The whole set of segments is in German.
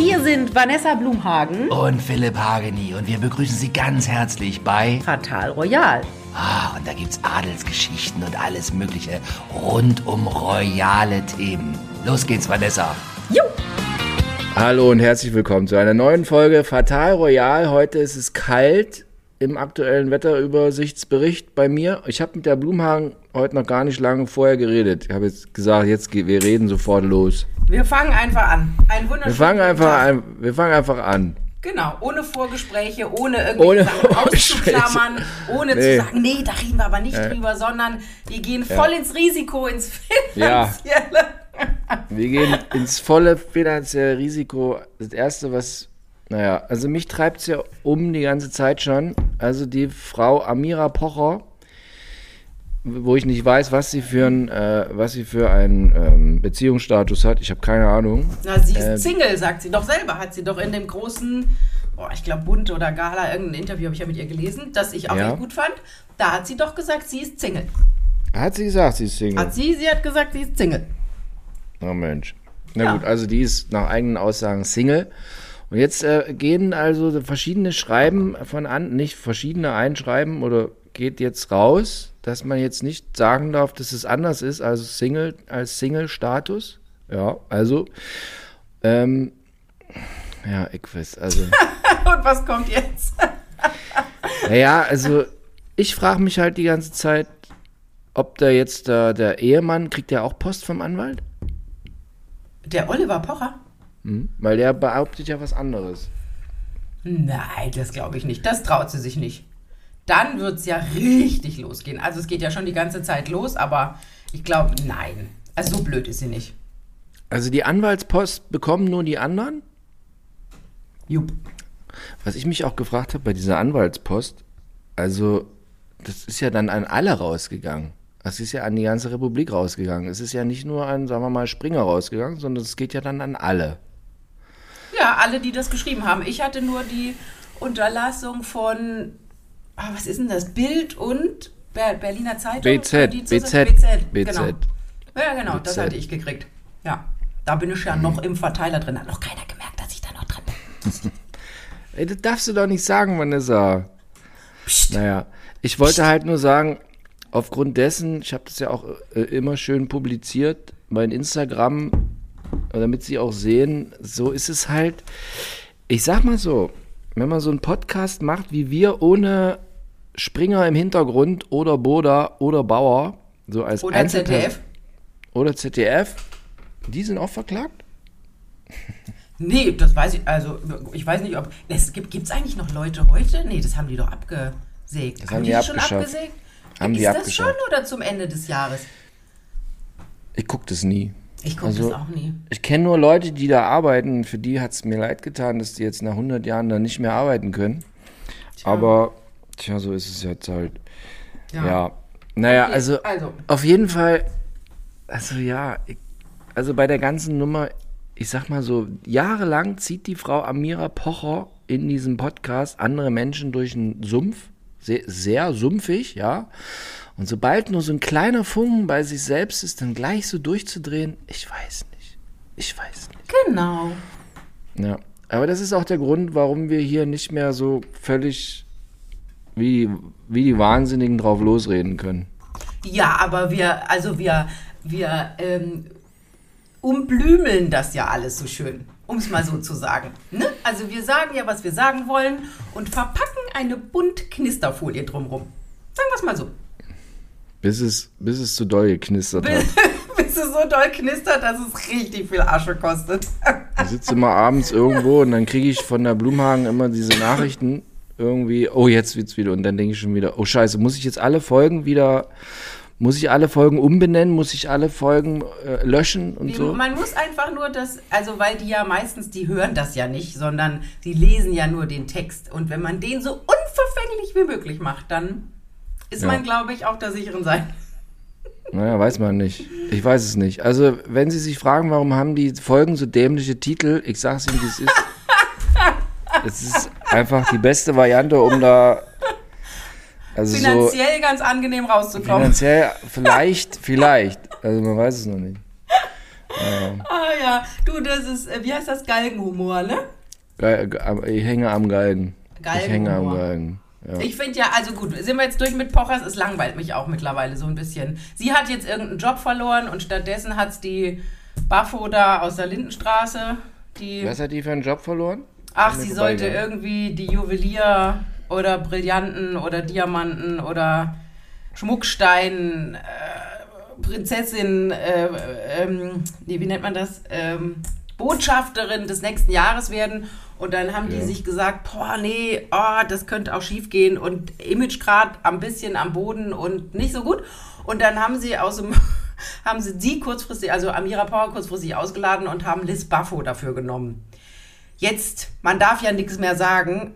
Hier sind Vanessa Blumhagen und Philipp Hageni und wir begrüßen Sie ganz herzlich bei Fatal Royal. Ah, und da gibt's Adelsgeschichten und alles Mögliche rund um royale Themen. Los geht's, Vanessa. Jo! Hallo und herzlich willkommen zu einer neuen Folge Fatal Royal. Heute ist es kalt im aktuellen Wetterübersichtsbericht bei mir. Ich habe mit der Blumhagen heute noch gar nicht lange vorher geredet. Ich habe jetzt gesagt, jetzt wir reden sofort los. Wir fangen einfach an. Ein Wir fangen einfach an. Wir fangen einfach an. Genau, ohne Vorgespräche, ohne Vorgespräche. auszuklammern, ohne Nee. zu sagen, nee, da reden wir aber nicht drüber, sondern wir gehen voll ins Risiko, ins Ja. Finanzielle. Wir gehen ins volle finanzielle Risiko. Das erste, was, naja, also mich treibt es ja um die ganze Zeit schon. Also die Frau Amira Pocher, wo ich nicht weiß, was sie für ein, äh, was sie für einen ähm, Beziehungsstatus hat. Ich habe keine Ahnung. Na, sie ist Ähm. Single, sagt sie doch selber. Hat sie doch in dem großen, boah, ich glaube, Bund oder Gala, irgendein Interview habe ich ja mit ihr gelesen, das ich auch Ja. gut fand. Da hat sie doch gesagt, sie ist Single. Hat sie gesagt, sie ist Single? Hat sie, sie hat gesagt, sie ist Single. Oh Mensch. Na Ja. gut, also die ist nach eigenen Aussagen Single. Und jetzt äh, gehen also verschiedene Schreiben von an, nicht verschiedene einschreiben oder geht jetzt raus, dass man jetzt nicht sagen darf, dass es anders ist also Single als Single-Status. Ja, also ähm, ja, ich weiß, also Und was kommt jetzt? naja, also ich frage mich halt die ganze Zeit, ob da jetzt da der Ehemann kriegt der auch Post vom Anwalt? Der Oliver Pocher? Weil der behauptet ja was anderes. Nein, das glaube ich nicht. Das traut sie sich nicht. Dann wird es ja richtig losgehen. Also es geht ja schon die ganze Zeit los, aber ich glaube, nein. Also so blöd ist sie nicht. Also die Anwaltspost bekommen nur die anderen? Jupp. Was ich mich auch gefragt habe bei dieser Anwaltspost, also das ist ja dann an alle rausgegangen. Das ist ja an die ganze Republik rausgegangen. Es ist ja nicht nur an, sagen wir mal, Springer rausgegangen, sondern es geht ja dann an alle. Ja, alle, die das geschrieben haben. Ich hatte nur die Unterlassung von, ah, was ist denn das? Bild und Ber Berliner Zeitung? BZ, BZ, BZ, BZ. Genau. Ja, genau, das BZ. hatte ich gekriegt. Ja, da bin ich ja noch im Verteiler drin. Hat noch keiner gemerkt, dass ich da noch drin bin. Ey, das darfst du doch nicht sagen, Vanessa. Naja, ich wollte halt nur sagen, aufgrund dessen, ich habe das ja auch äh, immer schön publiziert, mein Instagram, damit sie auch sehen, so ist es halt. Ich sag mal so, wenn man so einen Podcast macht wie wir, ohne Springer im Hintergrund oder Boda oder Bauer, so als Oder ZDF? Oder ZDF, die sind auch verklagt? Nee, das weiß ich, also ich weiß nicht, ob. Es gibt es eigentlich noch Leute heute? Nee, das haben die doch abgesägt. haben die das schon abgesägt? Haben Ist die das abgeschafft. schon oder zum Ende des Jahres? Ich guck das nie. Ich gucke Also- das auch nie. Ich kenne nur Leute, die da arbeiten. Für die hat es mir leid getan, dass die jetzt nach 100 Jahren dann nicht mehr arbeiten können. Aber, tja, so ist es jetzt halt. Ja. Naja, Okay, also, also. auf jeden Fall, also ja, ich, also bei der ganzen Nummer, ich sag mal so, jahrelang zieht die Frau Amira Pocher in diesem Podcast andere Menschen durch einen Sumpf. Sehr, sehr sumpfig, ja. Und sobald nur so ein kleiner Funken bei sich selbst ist, dann gleich so durchzudrehen, ich weiß nicht. Ich weiß nicht. Genau. Ja. Aber das ist auch der Grund, warum wir hier nicht mehr so völlig wie, wie die Wahnsinnigen drauf losreden können. Ja, aber wir, also wir, wir ähm, umblümeln das ja alles so schön, um es mal so zu sagen. Ne? Also wir sagen ja, was wir sagen wollen und verpacken eine bunt Knisterfolie drumrum. Sagen wir es mal so. Bis es, bis es zu doll geknistert hat. Bis es so doll knistert, dass es richtig viel Asche kostet. Ich sitze immer abends irgendwo und dann kriege ich von der Blumhagen immer diese Nachrichten irgendwie, oh, jetzt wird's wieder. Und dann denke ich schon wieder, oh scheiße, muss ich jetzt alle Folgen wieder, muss ich alle Folgen umbenennen, muss ich alle Folgen äh, löschen und so? Man muss einfach nur das, also weil die ja meistens, die hören das ja nicht, sondern die lesen ja nur den Text. Und wenn man den so unverfänglich wie möglich macht, dann ist Ja. man, glaube ich, auf der sicheren Seite. Naja, weiß man nicht. Ich weiß es nicht. Also, wenn Sie sich fragen, warum haben die Folgen so dämliche Titel, ich sag's Ihnen, wie es ist. Es ist einfach die beste Variante, um da. Also so Finanziell ganz angenehm rauszukommen. finanziell vielleicht, vielleicht. Also man weiß es noch nicht. Ah ja, du, das ist, äh, wie heißt das, Galgenhumor, ne? Ich hänge am Galgen. Ich hänge am Galgenhumor. Galgen. Ja. Ich finde ja, also gut, sind wir jetzt durch mit Pochers? Es langweilt mich auch mittlerweile so ein bisschen. Sie hat jetzt irgendeinen Job verloren und stattdessen hat es die Baffo da aus der Lindenstraße, die, Was hat die für einen Job verloren? Ach, sie sollte vorbeigegangen. irgendwie die Juwelier oder Brillanten oder Diamanten oder Schmuckstein, äh, Prinzessin, äh, ähm, nee, wie nennt man das? Ähm, Botschafterin des nächsten Jahres werden. Und dann haben die Ja. sich gesagt, boah, nee, oh, das könnte auch schief gehen und Image grad ein bisschen am Boden und nicht so gut. Und dann haben sie aus dem, haben sie sie kurzfristig, also Amira Power kurzfristig ausgeladen und haben Liz Buffo dafür genommen. Jetzt, man darf ja nichts mehr sagen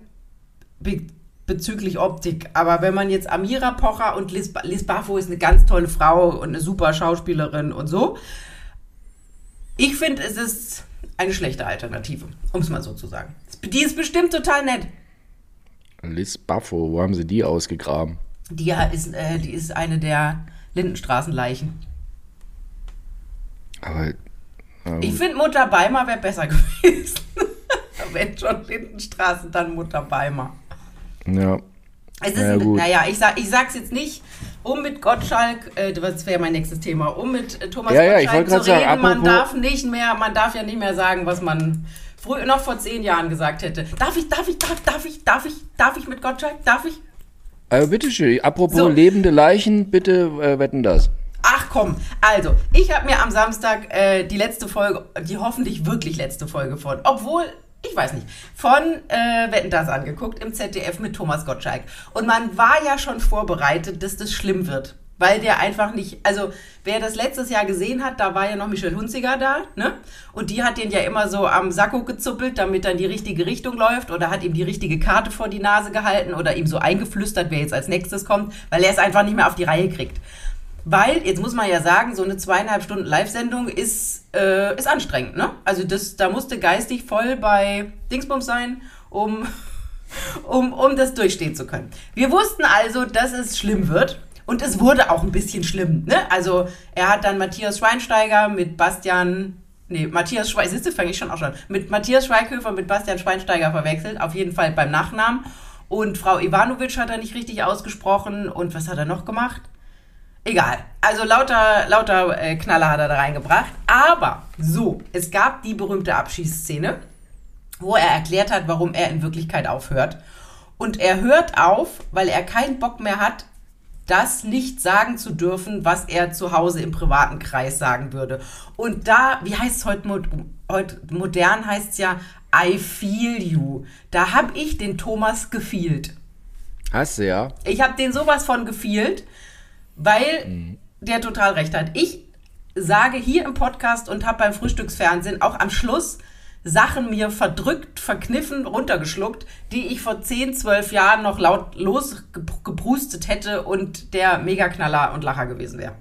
be bezüglich Optik, aber wenn man jetzt Amira Pocher und Liz, Liz Buffo ist eine ganz tolle Frau und eine super Schauspielerin und so. Ich finde, es ist eine schlechte Alternative, um es mal so zu sagen. Die ist bestimmt total nett. Liz Buffo, wo haben sie die ausgegraben? Die ist, äh, die ist eine der Lindenstraßenleichen. Aber na Ich finde, Mutter Beimer wäre besser gewesen. Wenn schon Lindenstraßen, dann Mutter Beimer. ja. Es ist, Na ja, ein- gut. naja, ich, sag, ich sag's jetzt nicht, um mit Gottschalk, äh, das wäre mein nächstes Thema, um mit äh, Thomas Ja, ja, ich Gottschalk wollte zu grad sagen, reden, man darf nicht mehr, man darf ja nicht mehr sagen, was man früher noch vor zehn Jahren gesagt hätte. Darf ich, darf ich, darf, darf ich, darf ich, darf ich mit Gottschalk, darf ich? Aber bitteschön, apropos So. lebende Leichen, bitte äh, wetten das. Ach komm, also, ich habe mir am Samstag äh, die letzte Folge, die hoffentlich wirklich letzte Folge von, obwohl, ich weiß nicht, von äh, Wetten das angeguckt im ZDF mit Thomas Gottschalk. Und man war ja schon vorbereitet, dass das schlimm wird. Weil der einfach nicht, also wer das letztes Jahr gesehen hat, da war ja noch Michelle Hunziger da, ne? Und die hat den ja immer so am Sakko gezuppelt, damit dann die richtige Richtung läuft oder hat ihm die richtige Karte vor die Nase gehalten oder ihm so eingeflüstert, wer jetzt als nächstes kommt, weil er es einfach nicht mehr auf die Reihe kriegt. Weil, jetzt muss man ja sagen, so eine zweieinhalb Stunden Live-Sendung ist, äh, ist anstrengend, ne? Also das, da musste geistig voll bei Dingsbums sein, um, um, um das durchstehen zu können. Wir wussten also, dass es schlimm wird. Und es wurde auch ein bisschen schlimm, ne? Also er hat dann Matthias Schweinsteiger mit Bastian, nee, Matthias siehst du, fange ich schon auch schon, mit Matthias Schweighöfer mit Bastian Schweinsteiger verwechselt, auf jeden Fall beim Nachnamen. Und Frau Ivanovic hat er nicht richtig ausgesprochen. Und was hat er noch gemacht? Egal. Also lauter, lauter äh, Knaller hat er da reingebracht. Aber so, es gab die berühmte Abschießszene, wo er erklärt hat, warum er in Wirklichkeit aufhört. Und er hört auf, weil er keinen Bock mehr hat, das nicht sagen zu dürfen, was er zu Hause im privaten Kreis sagen würde. Und da, wie heißt es heute, heute modern, heißt es ja, I feel you. Da habe ich den Thomas gefielt. Hast du ja? Ich habe den sowas von gefielt, weil der total recht hat. Ich sage hier im Podcast und habe beim Frühstücksfernsehen auch am Schluss Sachen mir verdrückt, verkniffen, runtergeschluckt, die ich vor 10, 12 Jahren noch laut losgeprustet hätte und der Megaknaller und Lacher gewesen wäre.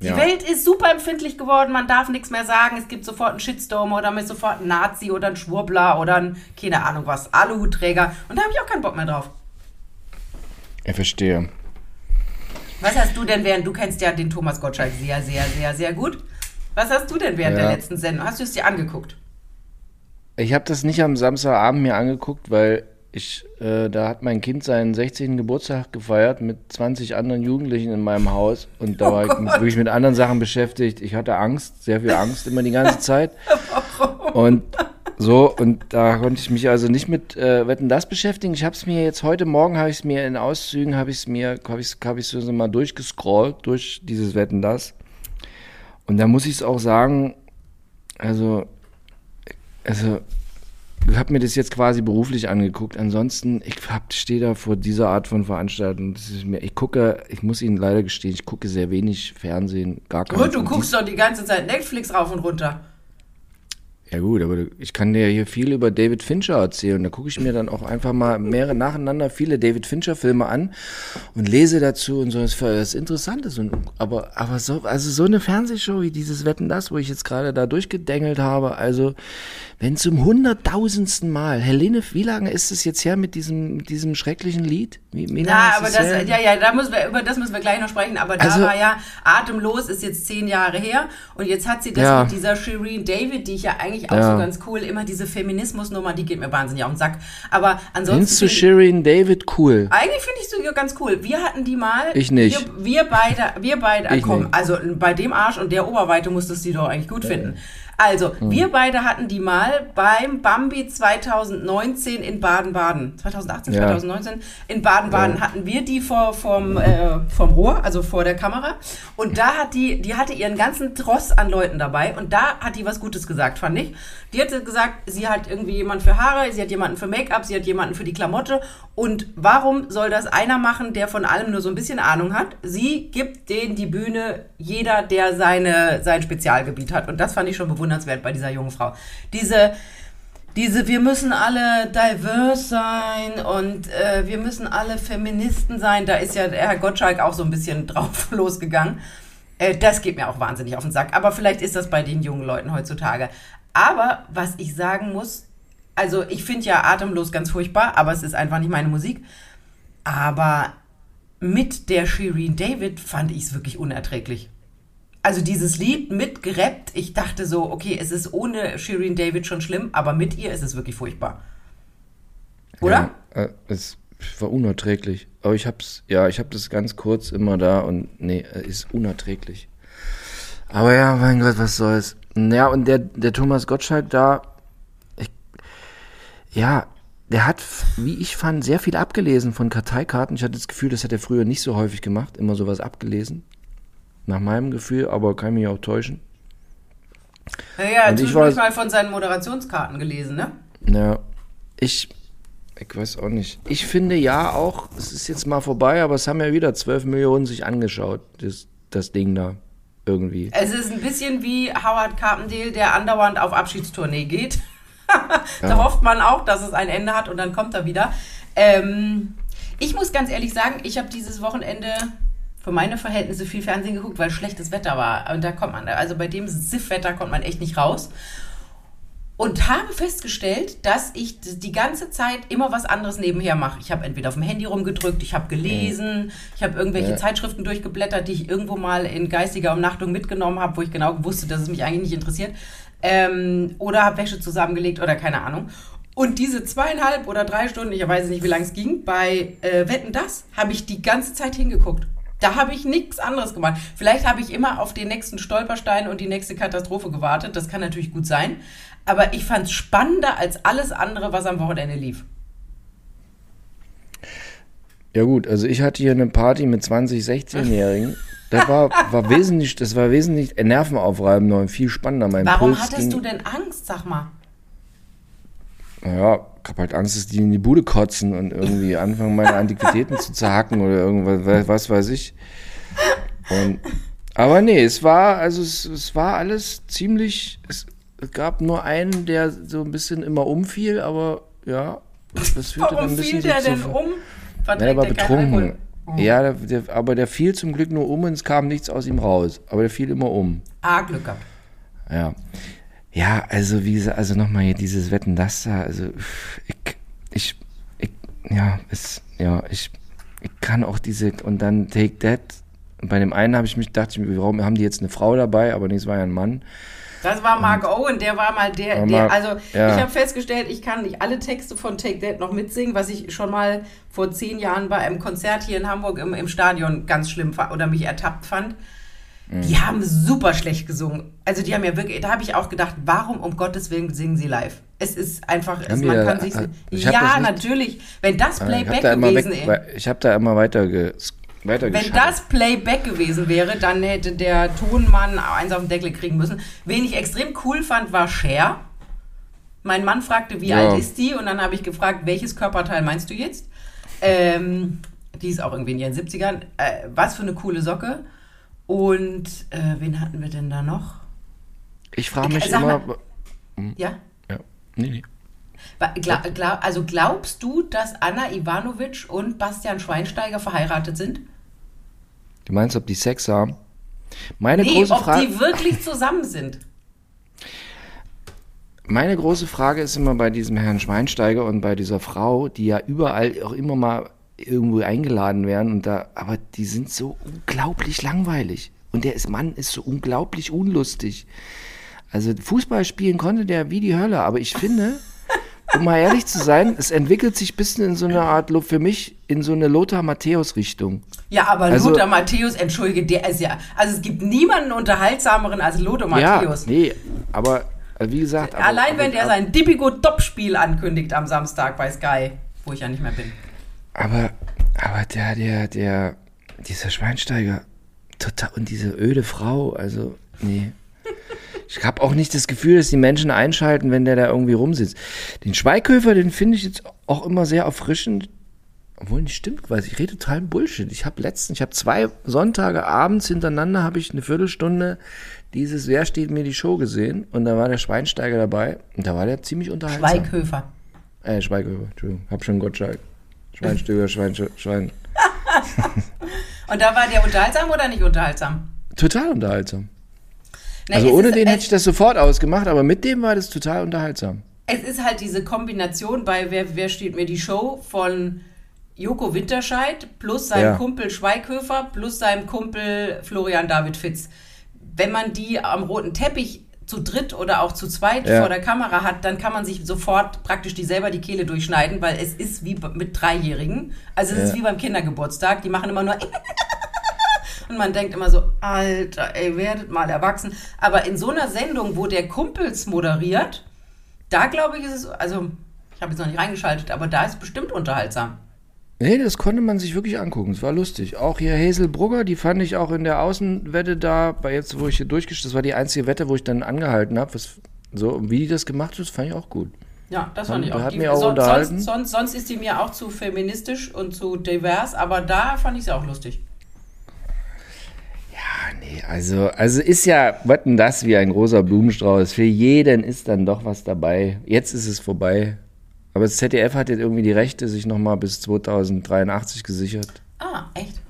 Die Ja. Welt ist super empfindlich geworden, man darf nichts mehr sagen. Es gibt sofort einen Shitstorm oder mit sofort einen Nazi oder einen Schwurbler oder einen, keine Ahnung was, Aluhutträger. Und da habe ich auch keinen Bock mehr drauf. Ich verstehe. Was hast du denn während, du kennst ja den Thomas Gottschalk sehr, sehr, sehr, sehr gut. Was hast du denn während Ja. der letzten Sendung? Hast du es dir angeguckt? Ich habe das nicht am Samstagabend mir angeguckt, weil ich, äh, da hat mein Kind seinen 16. Geburtstag gefeiert mit 20 anderen Jugendlichen in meinem Haus und da Oh war ich Gott. wirklich mit anderen Sachen beschäftigt. Ich hatte Angst, sehr viel Angst immer die ganze Zeit. Und so, und da konnte ich mich also nicht mit äh, Wetten das beschäftigen. Ich habe es mir jetzt heute Morgen, habe ich es mir in Auszügen, habe ich es mir, habe ich hab so mal durchgescrollt durch dieses Wetten das. Und da muss ich es auch sagen, also, also, ich habe mir das jetzt quasi beruflich angeguckt. Ansonsten, ich stehe da vor dieser Art von Veranstaltung. Mir, ich gucke, ich muss Ihnen leider gestehen, ich gucke sehr wenig Fernsehen, gar kein. Und du guckst doch die ganze Zeit Netflix rauf und runter. Ja gut, aber ich kann dir hier viel über David Fincher erzählen. Da gucke ich mir dann auch einfach mal mehrere nacheinander viele David Fincher Filme an und lese dazu und so. Das ist interessant. Ist. Und, aber aber so also so eine Fernsehshow wie dieses Wetten das, wo ich jetzt gerade da durchgedengelt habe. Also wenn zum hunderttausendsten Mal Helene, wie lange ist es jetzt her mit diesem mit diesem schrecklichen Lied? Wie, wie ja, aber das her? ja ja da müssen wir über das müssen wir gleich noch sprechen. Aber da also, war ja atemlos ist jetzt zehn Jahre her und jetzt hat sie das ja. mit dieser Shireen David, die ich ja eigentlich eigentlich auch ja. so ganz cool. Immer diese Feminismusnummer, die geht mir wahnsinnig auf den Sack. Aber ansonsten. Findest du Shirin David cool? Eigentlich finde ich sie ganz cool. Wir hatten die mal. Ich nicht. Wir, wir beide, wir beide, ich komm, nicht. also bei dem Arsch und der Oberweite musstest du sie doch eigentlich gut finden. Also, hm. wir beide hatten die mal beim Bambi 2019 in Baden-Baden. 2018, ja. 2019 in Baden-Baden ja. hatten wir die vor, vom, äh, vom Rohr, also vor der Kamera. Und da hat die, die hatte ihren ganzen Tross an Leuten dabei und da hat die was Gutes gesagt, fand ich. Die hatte gesagt, sie hat irgendwie jemanden für Haare, sie hat jemanden für Make-up, sie hat jemanden für die Klamotte. Und warum soll das einer machen, der von allem nur so ein bisschen Ahnung hat? Sie gibt denen die Bühne, jeder, der seine, sein Spezialgebiet hat. Und das fand ich schon bewundernswert bei dieser jungen Frau. Diese, diese, wir müssen alle diverse sein und äh, wir müssen alle Feministen sein. Da ist ja Herr Gottschalk auch so ein bisschen drauf losgegangen. Äh, das geht mir auch wahnsinnig auf den Sack. Aber vielleicht ist das bei den jungen Leuten heutzutage. Aber was ich sagen muss, also ich finde ja Atemlos ganz furchtbar, aber es ist einfach nicht meine Musik. Aber mit der Shireen David fand ich es wirklich unerträglich. Also dieses Lied mit gerappt, ich dachte so, okay, es ist ohne Shireen David schon schlimm, aber mit ihr ist es wirklich furchtbar. Oder? Ja, äh, es war unerträglich. Aber ich hab's, ja, ich hab das ganz kurz immer da und nee, ist unerträglich. Aber ja, mein Gott, was soll's. Ja, und der, der Thomas Gottschalk da, ich, ja, der hat, wie ich fand, sehr viel abgelesen von Karteikarten. Ich hatte das Gefühl, das hat er früher nicht so häufig gemacht, immer sowas abgelesen. Nach meinem Gefühl, aber kann mich auch täuschen. Naja, hat ich war, mal von seinen Moderationskarten gelesen, ne? Ja, ich, ich weiß auch nicht. Ich finde ja auch, es ist jetzt mal vorbei, aber es haben ja wieder 12 Millionen sich angeschaut, das, das Ding da irgendwie. Es ist ein bisschen wie Howard Carpendale, der andauernd auf Abschiedstournee geht. da ja. hofft man auch, dass es ein Ende hat und dann kommt er wieder. Ähm, ich muss ganz ehrlich sagen, ich habe dieses Wochenende für meine Verhältnisse viel Fernsehen geguckt, weil schlechtes Wetter war. Und da kommt man, also bei dem Siff-Wetter kommt man echt nicht raus und habe festgestellt, dass ich die ganze Zeit immer was anderes nebenher mache. Ich habe entweder auf dem Handy rumgedrückt, ich habe gelesen, ich habe irgendwelche ja. Zeitschriften durchgeblättert, die ich irgendwo mal in geistiger Umnachtung mitgenommen habe, wo ich genau wusste, dass es mich eigentlich nicht interessiert. Ähm, oder habe Wäsche zusammengelegt oder keine Ahnung. Und diese zweieinhalb oder drei Stunden, ich weiß nicht, wie lange es ging, bei äh, Wetten das, habe ich die ganze Zeit hingeguckt. Da habe ich nichts anderes gemacht. Vielleicht habe ich immer auf den nächsten Stolperstein und die nächste Katastrophe gewartet. Das kann natürlich gut sein aber ich fand es spannender als alles andere, was am Wochenende lief. Ja gut, also ich hatte hier eine Party mit 20, 16-Jährigen. Das war, war wesentlich, das war wesentlich nervenaufreibender und viel spannender. Mein Warum Puls hattest du denn Angst, sag mal? Naja, ich habe halt Angst, dass die in die Bude kotzen und irgendwie anfangen, meine Antiquitäten zu zerhacken oder irgendwas, was weiß ich. Und, aber nee, es war, also es, es war alles ziemlich, es, es gab nur einen, der so ein bisschen immer umfiel, aber ja, das führte Warum dann ein bisschen fiel der so denn um? ja, der war betrunken. Oh. Ja, der, der, aber der fiel zum Glück nur um und es kam nichts aus ihm raus. Aber der fiel immer um. Ah, Glück gehabt. Ja. Ja, also wie gesagt, also nochmal hier dieses Wetten, das da, also ich, ich, ich, ja, es, ja, ich, ich kann auch diese, und dann Take That, bei dem einen habe ich mich gedacht, warum haben die jetzt eine Frau dabei, aber nee, es war ja ein Mann. Das war Mark und Owen, der war mal der, der also ja. ich habe festgestellt, ich kann nicht alle Texte von Take That noch mitsingen, was ich schon mal vor zehn Jahren bei einem Konzert hier in Hamburg im, im Stadion ganz schlimm oder mich ertappt fand. Mhm. Die haben super schlecht gesungen. Also die haben ja wirklich, da habe ich auch gedacht, warum um Gottes Willen singen sie live? Es ist einfach, es, man kann sich, ja natürlich, wenn das Playback da gewesen ist. Ich habe da immer weiter wenn das Playback gewesen wäre, dann hätte der Tonmann eins auf den Deckel kriegen müssen. Wen ich extrem cool fand, war Cher. Mein Mann fragte, wie ja. alt ist die? Und dann habe ich gefragt, welches Körperteil meinst du jetzt? Ähm, die ist auch irgendwie in ihren 70ern. Äh, was für eine coole Socke. Und äh, wen hatten wir denn da noch? Ich frage mich immer, Ja? Ja. Nee, nee. Wa- Gla gla also glaubst du, dass Anna Ivanovic und Bastian Schweinsteiger verheiratet sind? Du meinst, ob die Sex haben? Meine Nee, große ob Frage. die wirklich zusammen sind. Meine große Frage ist immer bei diesem Herrn Schweinsteiger und bei dieser Frau, die ja überall auch immer mal irgendwo eingeladen werden und da, aber die sind so unglaublich langweilig. Und der ist, Mann ist so unglaublich unlustig. Also Fußball spielen konnte der wie die Hölle, aber ich finde, um mal ehrlich zu sein, es entwickelt sich ein bisschen in so eine Art, für mich, in so eine Lothar Matthäus-Richtung. Ja, aber Also- Lothar Matthäus, entschuldige, der ist ja. Also es gibt niemanden unterhaltsameren als Lothar Matthäus. Ja, nee, aber äh, wie gesagt. Aber, Allein wenn aber, der sein Dipigo-Top-Spiel ankündigt am Samstag bei Sky, wo ich ja nicht mehr bin. Aber, aber der, der, der, dieser Schweinsteiger, total, und diese öde Frau, also, nee. Ich habe auch nicht das Gefühl, dass die Menschen einschalten, wenn der da irgendwie rumsitzt. Den Schweighöfer, den finde ich jetzt auch immer sehr erfrischend. Obwohl nicht stimmt, weil ich rede total Bullshit. Ich habe letztens, ich habe zwei Sonntage abends hintereinander, habe ich eine Viertelstunde dieses Wer steht mir die Show gesehen und da war der Schweinsteiger dabei und da war der ziemlich unterhaltsam. Schweighöfer. Äh, Schweighöfer, Entschuldigung, hab schon Gottschalk. Schweinsteiger, Schwein, Schwein. Und da war der unterhaltsam oder nicht unterhaltsam? Total unterhaltsam. Na, Also ohne den hätte ich das sofort ausgemacht, aber mit dem war das total unterhaltsam. Es ist halt diese Kombination bei Wer, wer steht mir die Show von Joko Winterscheid plus seinem Ja. Kumpel Schweighöfer plus seinem Kumpel Florian David Fitz. Wenn man die am roten Teppich zu dritt oder auch zu zweit Ja. vor der Kamera hat, dann kann man sich sofort praktisch die selber die Kehle durchschneiden, weil es ist wie mit Dreijährigen. Also es ist Ja. wie beim Kindergeburtstag. Die machen immer nur und man denkt immer so, Alter, ey, werdet mal erwachsen. Aber in so einer Sendung, wo der Kumpels moderiert, da glaube ich, ist es, also ich habe jetzt noch nicht reingeschaltet, aber da ist es bestimmt unterhaltsam. Nee, das konnte man sich wirklich angucken. Es war lustig. Auch hier Hazel Brugger, die fand ich auch in der Außenwette da, bei jetzt, wo ich hier durchgesch... Das war die einzige Wette, wo ich dann angehalten habe. So, und wie die das gemacht hat, fand ich auch gut. Ja, das Hat- fand ich auch. hat Die- auch son- unterhalten. sonst, sonst, sonst ist die mir auch zu feministisch und zu divers, aber da fand ich sie auch lustig. Ah, nee, also, also ist ja, was denn das wie ein großer Blumenstrauß. Für jeden ist dann doch was dabei. Jetzt ist es vorbei. Aber das ZDF hat jetzt irgendwie die Rechte sich nochmal bis 2083 gesichert. Ah, echt?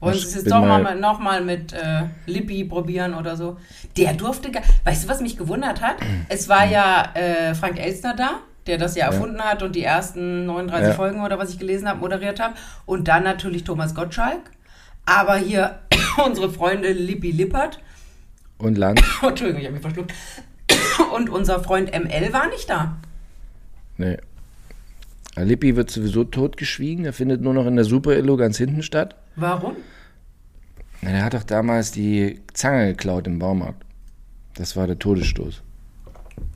Wollen Sie es jetzt doch mal, mal- mit- noch mal mit äh, Lippi probieren oder so? Der durfte gar. Weißt du, was mich gewundert hat? Es war ja äh, Frank Elstner da, der das ja erfunden hat und die ersten 39 Ja. Folgen oder was ich gelesen habe, moderiert hat. Und dann natürlich Thomas Gottschalk. Aber hier unsere Freunde Lippi Lippert. Und Land? Entschuldigung, ich habe mich verschluckt. Und unser Freund ML war nicht da. Nee. Lippi wird sowieso totgeschwiegen. Er findet nur noch in der Super-Illo ganz hinten statt. Warum? Na, der hat doch damals die Zange geklaut im Baumarkt. Das war der Todesstoß.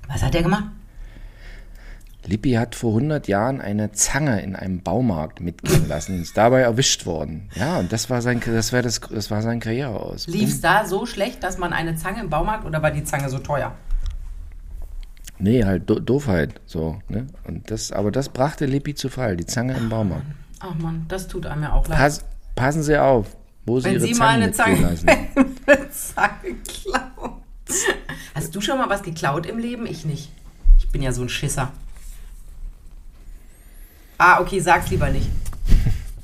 Was hat er gemacht? Lippi hat vor 100 Jahren eine Zange in einem Baumarkt mitgehen lassen und ist dabei erwischt worden. Ja, und das war sein, das war das, das war sein Karriere aus. Lief es da so schlecht, dass man eine Zange im Baumarkt oder war die Zange so teuer? Nee, halt Do Doofheit, so, ne? Und das, aber das brachte Lippi zu Fall, die Zange im Baumarkt. Ach man, das tut einem ja auch leid. Pass, passen Sie auf, wo Sie Wenn Ihre Sie mal Zangen eine Zange, lassen. Zange klauen. Hast du schon mal was geklaut im Leben? Ich nicht. Ich bin ja so ein Schisser. Ah, okay, sag's lieber nicht.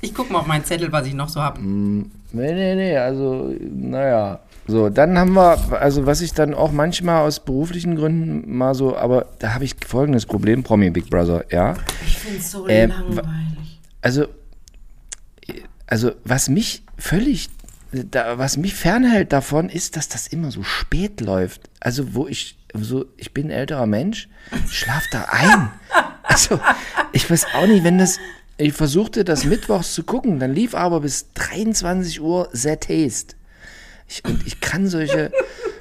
Ich guck mal auf meinen Zettel, was ich noch so hab. Nee, nee, nee, also, naja. So, dann haben wir, also was ich dann auch manchmal aus beruflichen Gründen mal so, aber da habe ich folgendes Problem, Promi Big Brother, ja. Ich find's so Ähm, langweilig. Also, also was mich völlig, da, was mich fernhält davon, ist, dass das immer so spät läuft. Also wo ich so, ich bin ein älterer Mensch, schlaf da ein. Also ich weiß auch nicht, wenn das, ich versuchte das mittwochs zu gucken, dann lief aber bis 23 Uhr The Taste. Ich, und ich kann solche,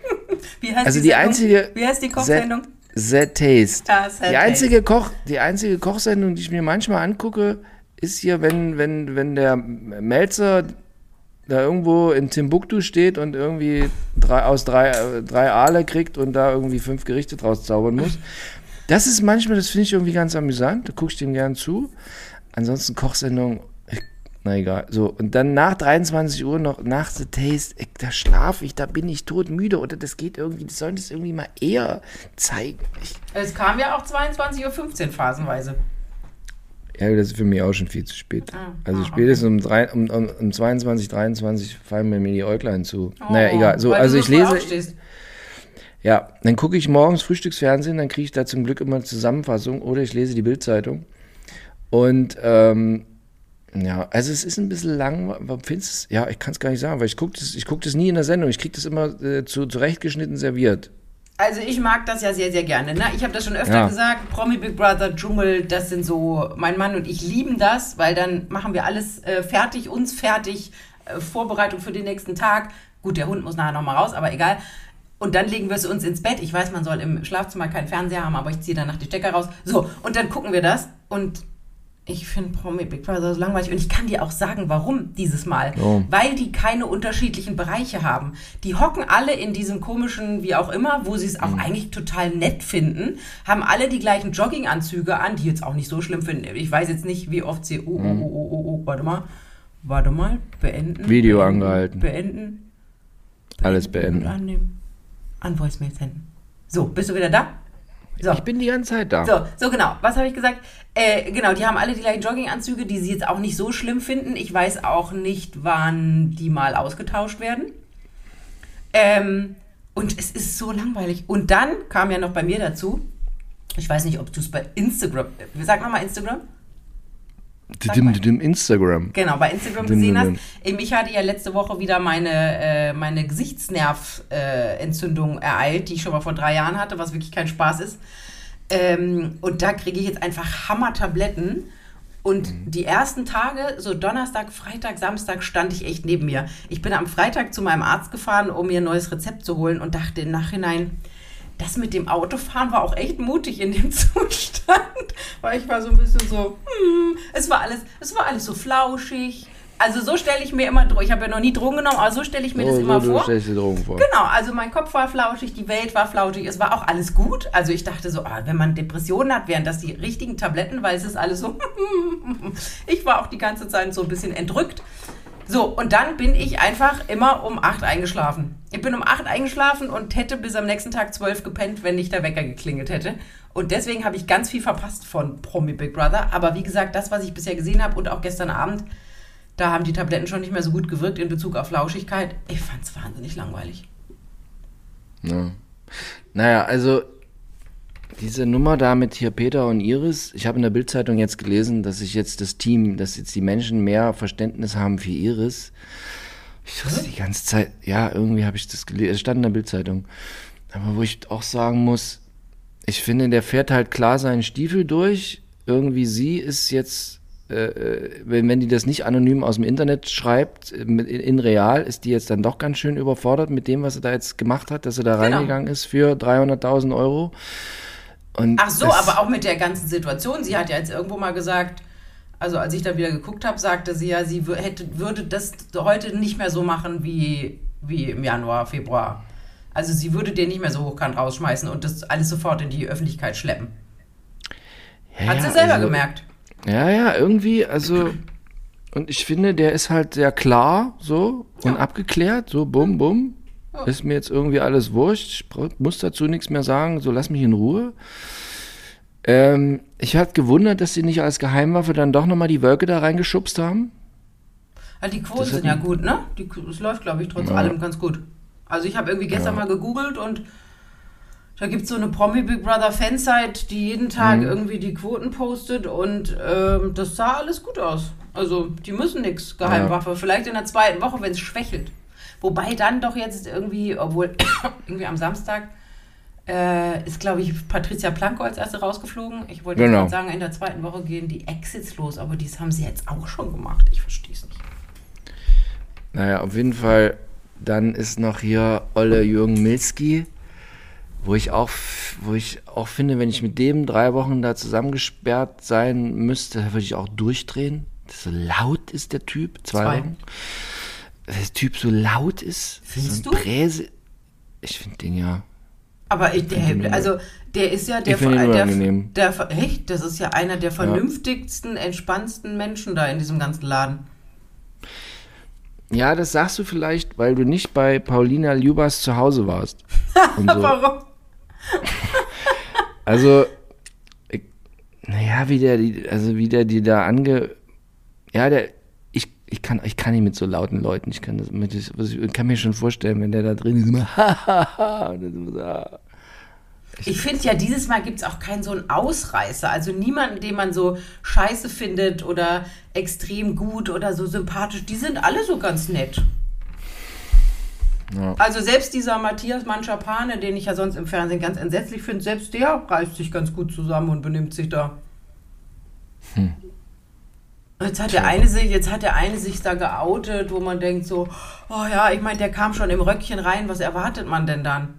Wie heißt also die, die Sendung? einzige, Wie heißt die Kochsendung? The Taste. Ja, The die einzige Koch, die einzige Kochsendung, die ich mir manchmal angucke, ist hier, wenn, wenn, wenn der Melzer da irgendwo in Timbuktu steht und irgendwie drei, aus drei, drei Aale kriegt und da irgendwie fünf Gerichte draus zaubern muss. Das ist manchmal, das finde ich irgendwie ganz amüsant, da gucke ich dem gern zu. Ansonsten Kochsendung, ich, Na egal. So, und dann nach 23 Uhr noch nach The Taste, ey, da schlafe ich, da bin ich todmüde oder das geht irgendwie, das sollen das irgendwie mal eher zeigen. Ich, Es kam ja auch 22.15 Uhr phasenweise. ja, das ist für mich auch schon viel zu spät. Ah, also ah, spätestens um, drei, um, um, um 22, 23 fallen mir die Äuglein zu. naja, Oh, egal. So, also ich lese, aufstehst. Ja, dann gucke ich morgens Frühstücksfernsehen, dann kriege ich da zum Glück immer eine Zusammenfassung oder ich lese die Bildzeitung. Und ähm, ja, also es ist ein bisschen lang. Findest Ja, ich kann es gar nicht sagen, weil ich gucke das, ich guck das nie in der Sendung. Ich kriege das immer äh, zu, zurechtgeschnitten serviert. Also ich mag das ja sehr, sehr gerne. Ne? Ich habe das schon öfter Ja. gesagt, Promi Big Brother, Dschungel, das sind so, mein Mann und ich lieben das, weil dann machen wir alles äh, fertig, uns fertig, äh, Vorbereitung für den nächsten Tag. Gut, der Hund muss nachher nochmal raus, aber egal. Und dann legen wir es uns ins Bett. Ich weiß, man soll im Schlafzimmer keinen Fernseher haben, aber ich ziehe danach die Stecker raus. So, und dann gucken wir das und ich finde Promi Big Brother so langweilig und ich kann dir auch sagen, warum dieses Mal. Oh. Weil die keine unterschiedlichen Bereiche haben. Die hocken alle in diesem komischen, wie auch immer, wo sie es auch eigentlich total nett finden, haben alle die gleichen Jogginganzüge an, die jetzt auch nicht so schlimm finden. Ich weiß jetzt nicht, wie oft sie. Oh, oh, oh, oh, oh, oh, warte mal. Warte mal. Beenden. Video beenden, angehalten. Beenden. Alles Und beenden. annehmen. An Voicemail senden. So, bist du wieder da? So. Ich bin die ganze Zeit da. So, so genau. Was habe ich gesagt? Äh, genau, die haben alle die gleichen Jogginganzüge, die sie jetzt auch nicht so schlimm finden. Ich weiß auch nicht, wann die mal ausgetauscht werden. Ähm, und es ist so langweilig. Und dann kam ja noch bei mir dazu, ich weiß nicht, ob du es bei Instagram, sag mal mal Instagram. Dim, dim, Instagram. Genau, bei Instagram Dim, gesehen dim, hast. Ich hatte ja letzte Woche wieder meine, äh, meine Gesichtsnerventzündung ereilt, die ich schon mal vor drei Jahren hatte, was wirklich kein Spaß ist. Ähm, und da kriege ich jetzt einfach Hammer-Tabletten. Und Mhm. die ersten Tage, so Donnerstag, Freitag, Samstag, stand ich echt neben mir. Ich bin am Freitag zu meinem Arzt gefahren, um mir ein neues Rezept zu holen und dachte im Nachhinein, das mit dem Autofahren war auch echt mutig in dem Zustand, weil ich war so ein bisschen so, hm, es war alles, es war alles so flauschig. Also so stelle ich mir immer, ich habe ja noch nie Drogen genommen, aber so stelle ich mir das Oh, immer so, du vor. stellst dir Drogen vor. Genau, also mein Kopf war flauschig, die Welt war flauschig, es war auch alles gut. Also ich dachte so, ah, wenn man Depressionen hat, wären das die richtigen Tabletten, weil es ist alles so. ich war auch die ganze Zeit so ein bisschen entrückt. So, und dann bin ich einfach immer um 8 eingeschlafen. Ich bin um 8 eingeschlafen und hätte bis am nächsten Tag 12 gepennt, wenn nicht der Wecker geklingelt hätte. Und deswegen habe ich ganz viel verpasst von Promi Big Brother. Aber wie gesagt, das, was ich bisher gesehen habe und auch gestern Abend, da haben die Tabletten schon nicht mehr so gut gewirkt in Bezug auf Flauschigkeit. Ich fand es wahnsinnig langweilig. Ja. Naja, also diese Nummer da mit hier Peter und Iris, ich habe in der Bildzeitung jetzt gelesen, dass sich jetzt das Team, dass jetzt die Menschen mehr Verständnis haben für Iris. Ich wusste die ganze Zeit, ja, irgendwie habe ich das gelesen, es stand in der Bildzeitung. Aber wo ich auch sagen muss, ich finde, der fährt halt klar seinen Stiefel durch. Irgendwie sie ist jetzt, äh, äh, wenn, wenn die das nicht anonym aus dem Internet schreibt, in, in real, ist die jetzt dann doch ganz schön überfordert mit dem, was sie da jetzt gemacht hat, dass sie da Genau. reingegangen ist für 300.000 Euro. Und Ach so, aber auch mit der ganzen Situation. Sie hat ja jetzt irgendwo mal gesagt, also als ich da wieder geguckt habe, sagte sie ja, sie hätte, würde das heute nicht mehr so machen wie, wie im Januar, Februar. Also sie würde den nicht mehr so hochkant rausschmeißen und das alles sofort in die Öffentlichkeit schleppen. Ja, Hat sie ja, selber also- gemerkt. Ja, ja, irgendwie, also, und ich finde, der ist halt sehr klar, so, und abgeklärt, so, bum, bum. Ist mir jetzt irgendwie alles wurscht, ich muss dazu nichts mehr sagen, so, lass mich in Ruhe. Ähm, ich hatte gewundert, dass sie nicht als Geheimwaffe dann doch nochmal die Wölke da reingeschubst haben. Ja, die Quoten Das sind ja gut, ne? Die, es läuft, glaube ich, trotz Ja. allem ganz gut. Also ich habe irgendwie gestern mal gegoogelt und da gibt es so eine Promi Big Brother Fansite, die jeden Tag Mhm. irgendwie die Quoten postet und ähm, das sah alles gut aus. Also die müssen nichts Geheimwaffe. Vielleicht in der zweiten Woche, wenn es schwächelt. Wobei dann doch jetzt irgendwie, obwohl irgendwie am Samstag äh, ist, glaube ich, Patricia Planko als erste rausgeflogen. Ich wollte Genau. sagen, in der zweiten Woche gehen die Exits los, aber dies haben sie jetzt auch schon gemacht. Ich verstehe es nicht. Naja, auf jeden Fall, dann ist noch hier Olle Jürgen Milski, wo ich auch, wo ich auch finde, wenn ich mit dem drei Wochen da zusammengesperrt sein müsste, würde ich auch durchdrehen. So laut ist der Typ, zwei, Zwei. Wochen. Dass der Typ so laut ist. Findest so du? ein Bräse. Ich finde den ja. Aber ich, der, also der ist ja der, ihn der, unangenehm. der, echt, das ist ja einer der vernünftigsten, entspanntesten Menschen da in diesem ganzen Laden. Ja, das sagst du vielleicht, weil du nicht bei Paulina Ljubas zu Hause warst. Warum? Also, naja, wie der, also wie der die da ange, ja, der, ich, ich kann, ich kann nicht mit so lauten Leuten, ich kann das, mit, ich kann mir schon vorstellen, wenn der da drin ist, immer, und dann so, ah. Ich finde ja, dieses Mal gibt es auch keinen so einen Ausreißer. Also niemanden, den man so scheiße findet oder extrem gut oder so sympathisch. Die sind alle so ganz nett. Ja. Also selbst dieser Matthias Manschapane, den ich ja sonst im Fernsehen ganz entsetzlich finde, selbst der reißt sich ganz gut zusammen und benimmt sich da. Jetzt hat der eine sich, jetzt hat der eine sich da geoutet, wo man denkt so, oh ja, ich meine, der kam schon im Röckchen rein, was erwartet man denn dann?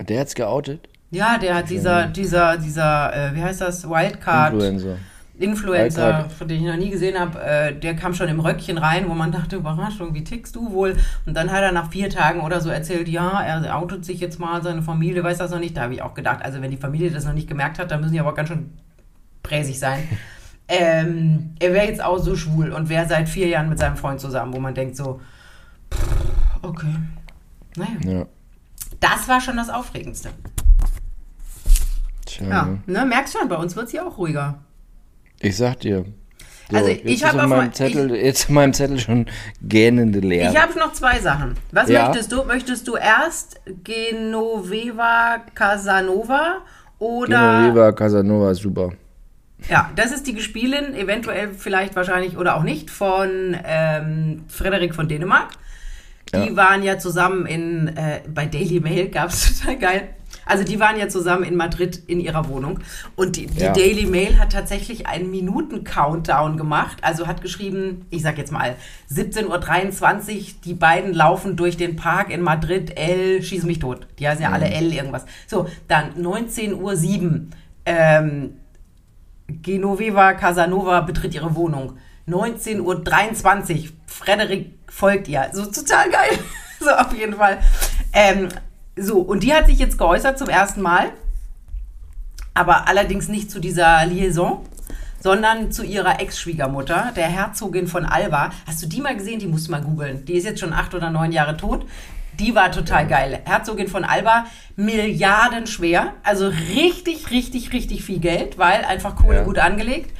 Der hat's geoutet? Ja, der hat dieser, dieser, dieser, äh, wie heißt das, Wildcard. Influencer. Influencer, Wildcard. von dem ich noch nie gesehen habe, äh, der kam schon im Röckchen rein, wo man dachte, Überraschung, wie tickst du wohl? Und dann hat er nach vier Tagen oder so erzählt, ja, er outet sich jetzt mal, seine Familie weiß das noch nicht. Da habe ich auch gedacht, also wenn die Familie das noch nicht gemerkt hat, dann müssen die aber ganz schön präsig sein. ähm, er wäre jetzt auch so schwul und wäre seit vier Jahren mit seinem Freund zusammen, wo man denkt so, pff, okay, naja. Ja. Das war schon das Aufregendste. Tja, Ja, ne? merkst schon, bei uns wird es hier auch ruhiger. Ich sag dir. So, Also, jetzt ich ist hab auf meinem mein- Zettel, jetzt auf meinem Zettel schon gähnende Leere. Ich habe noch zwei Sachen. Was Ja. möchtest du? Möchtest du erst Genoveva Casanova oder Genoveva Casanova ist super. Ja, das ist die Gespielin, eventuell vielleicht wahrscheinlich oder auch nicht von ähm, Frederik von Dänemark. Die Ja. waren ja zusammen in äh, bei Daily Mail gab es total geil. Also die waren ja zusammen in Madrid in ihrer Wohnung und die, die Ja. Daily Mail hat tatsächlich einen Minuten-Countdown gemacht. Also hat geschrieben, ich sag jetzt mal 17.23 Uhr, die beiden laufen durch den Park in Madrid, L, schieß mich tot. Die heißen ja alle L irgendwas. So, dann 19.07 Uhr, ähm, Genoveva Casanova betritt ihre Wohnung. 19.23 Uhr, Frederik folgt ihr. So total geil. so auf jeden Fall. Ähm, so, und die hat sich jetzt geäußert zum ersten Mal, aber allerdings nicht zu dieser Liaison, sondern zu ihrer Ex-Schwiegermutter, der Herzogin von Alba. Hast du die mal gesehen? Die musst du mal googeln. Die ist jetzt schon acht oder neun Jahre tot. Die war total geil. Herzogin von Alba, milliardenschwer. Also richtig, richtig, richtig viel Geld, weil einfach Kohle Ja. gut angelegt.